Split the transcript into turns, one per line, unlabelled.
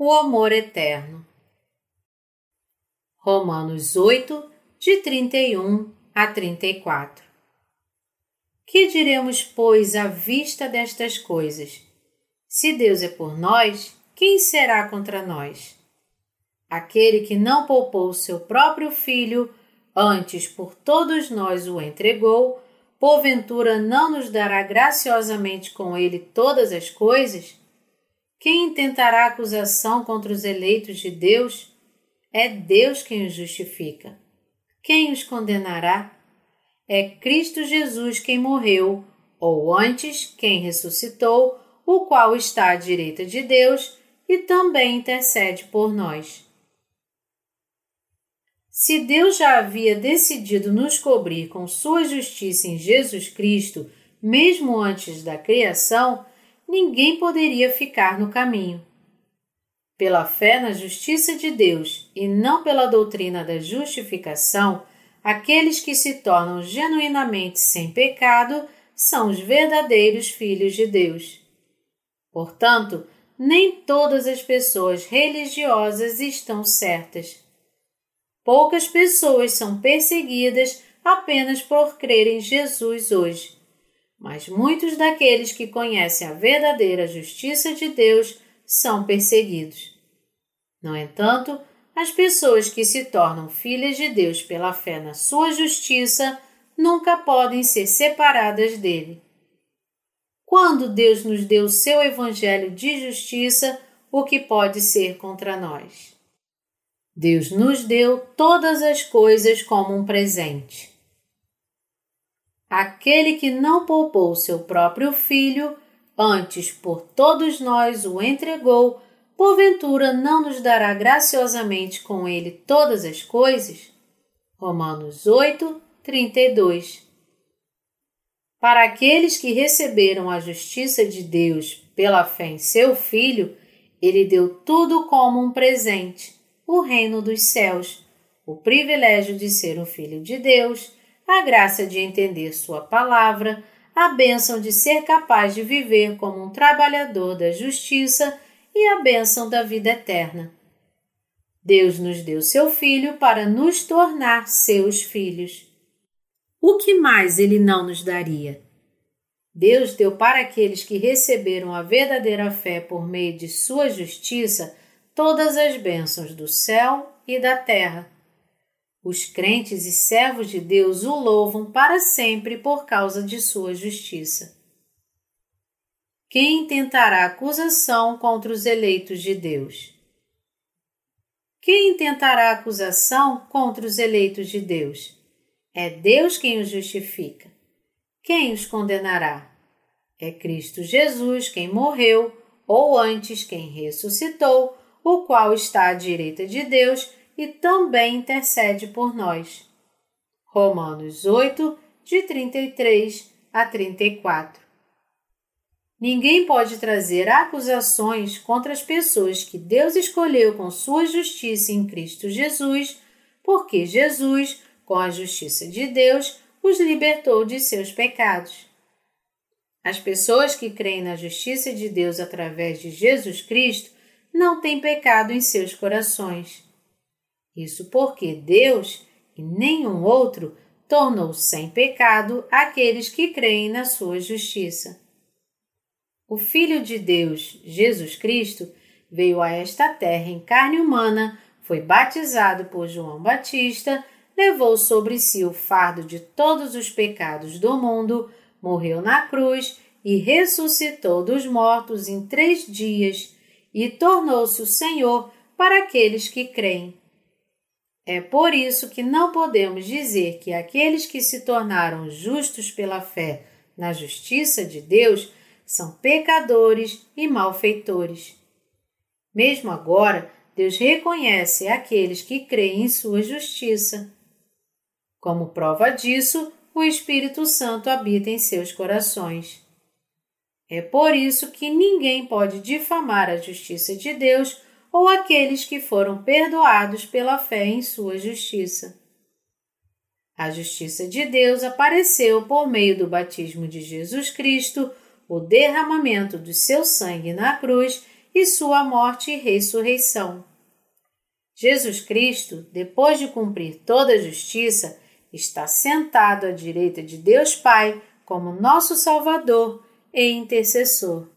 o amor eterno. Romanos 8, de 31 a 34. Que diremos, pois, à vista destas coisas? Se Deus é por nós, quem será contra nós? Aquele que não poupou seu próprio filho, antes por todos nós o entregou, porventura não nos dará graciosamente com ele todas as coisas? Quem intentará acusação contra os eleitos de Deus? É Deus quem os justifica. Quem os condenará? É Cristo Jesus quem morreu, ou antes, quem ressuscitou, o qual está à direita de Deus e também intercede por nós. Se Deus já havia decidido nos cobrir com sua justiça em Jesus Cristo, mesmo antes da criação, ninguém poderia ficar no caminho. Pela fé na justiça de Deus e não pela doutrina da justificação, aqueles que se tornam genuinamente sem pecado são os verdadeiros filhos de Deus. Portanto, nem todas as pessoas religiosas estão certas. Poucas pessoas são perseguidas apenas por crer em Jesus hoje mas muitos daqueles que conhecem a verdadeira justiça de Deus são perseguidos. No entanto, as pessoas que se tornam filhas de Deus pela fé na sua justiça nunca podem ser separadas dele. Quando Deus nos deu o seu evangelho de justiça, o que pode ser contra nós? Deus nos deu todas as coisas como um presente. Aquele que não poupou seu próprio filho, antes por todos nós o entregou, porventura não nos dará graciosamente com ele todas as coisas? Romanos 8, 32 Para aqueles que receberam a justiça de Deus pela fé em seu Filho, ele deu tudo como um presente: o reino dos céus, o privilégio de ser um filho de Deus a graça de entender Sua palavra, a bênção de ser capaz de viver como um trabalhador da justiça e a bênção da vida eterna. Deus nos deu seu Filho para nos tornar seus filhos. O que mais Ele não nos daria? Deus deu para aqueles que receberam a verdadeira fé por meio de Sua justiça todas as bênçãos do céu e da terra. Os crentes e servos de Deus o louvam para sempre por causa de sua justiça. Quem tentará acusação contra os eleitos de Deus? Quem tentará acusação contra os eleitos de Deus? É Deus quem os justifica. Quem os condenará? É Cristo Jesus quem morreu, ou antes quem ressuscitou, o qual está à direita de Deus e também intercede por nós. Romanos 8, de 33 a 34. Ninguém pode trazer acusações contra as pessoas que Deus escolheu com sua justiça em Cristo Jesus, porque Jesus, com a justiça de Deus, os libertou de seus pecados. As pessoas que creem na justiça de Deus através de Jesus Cristo não têm pecado em seus corações. Isso porque Deus e nenhum outro tornou sem pecado aqueles que creem na sua justiça. O Filho de Deus, Jesus Cristo, veio a esta terra em carne humana, foi batizado por João Batista, levou sobre si o fardo de todos os pecados do mundo, morreu na cruz e ressuscitou dos mortos em três dias e tornou-se o Senhor para aqueles que creem. É por isso que não podemos dizer que aqueles que se tornaram justos pela fé na justiça de Deus são pecadores e malfeitores. Mesmo agora, Deus reconhece aqueles que creem em sua justiça. Como prova disso, o Espírito Santo habita em seus corações. É por isso que ninguém pode difamar a justiça de Deus ou aqueles que foram perdoados pela fé em sua justiça. A justiça de Deus apareceu por meio do batismo de Jesus Cristo, o derramamento do seu sangue na cruz e sua morte e ressurreição. Jesus Cristo, depois de cumprir toda a justiça, está sentado à direita de Deus Pai como nosso Salvador e intercessor.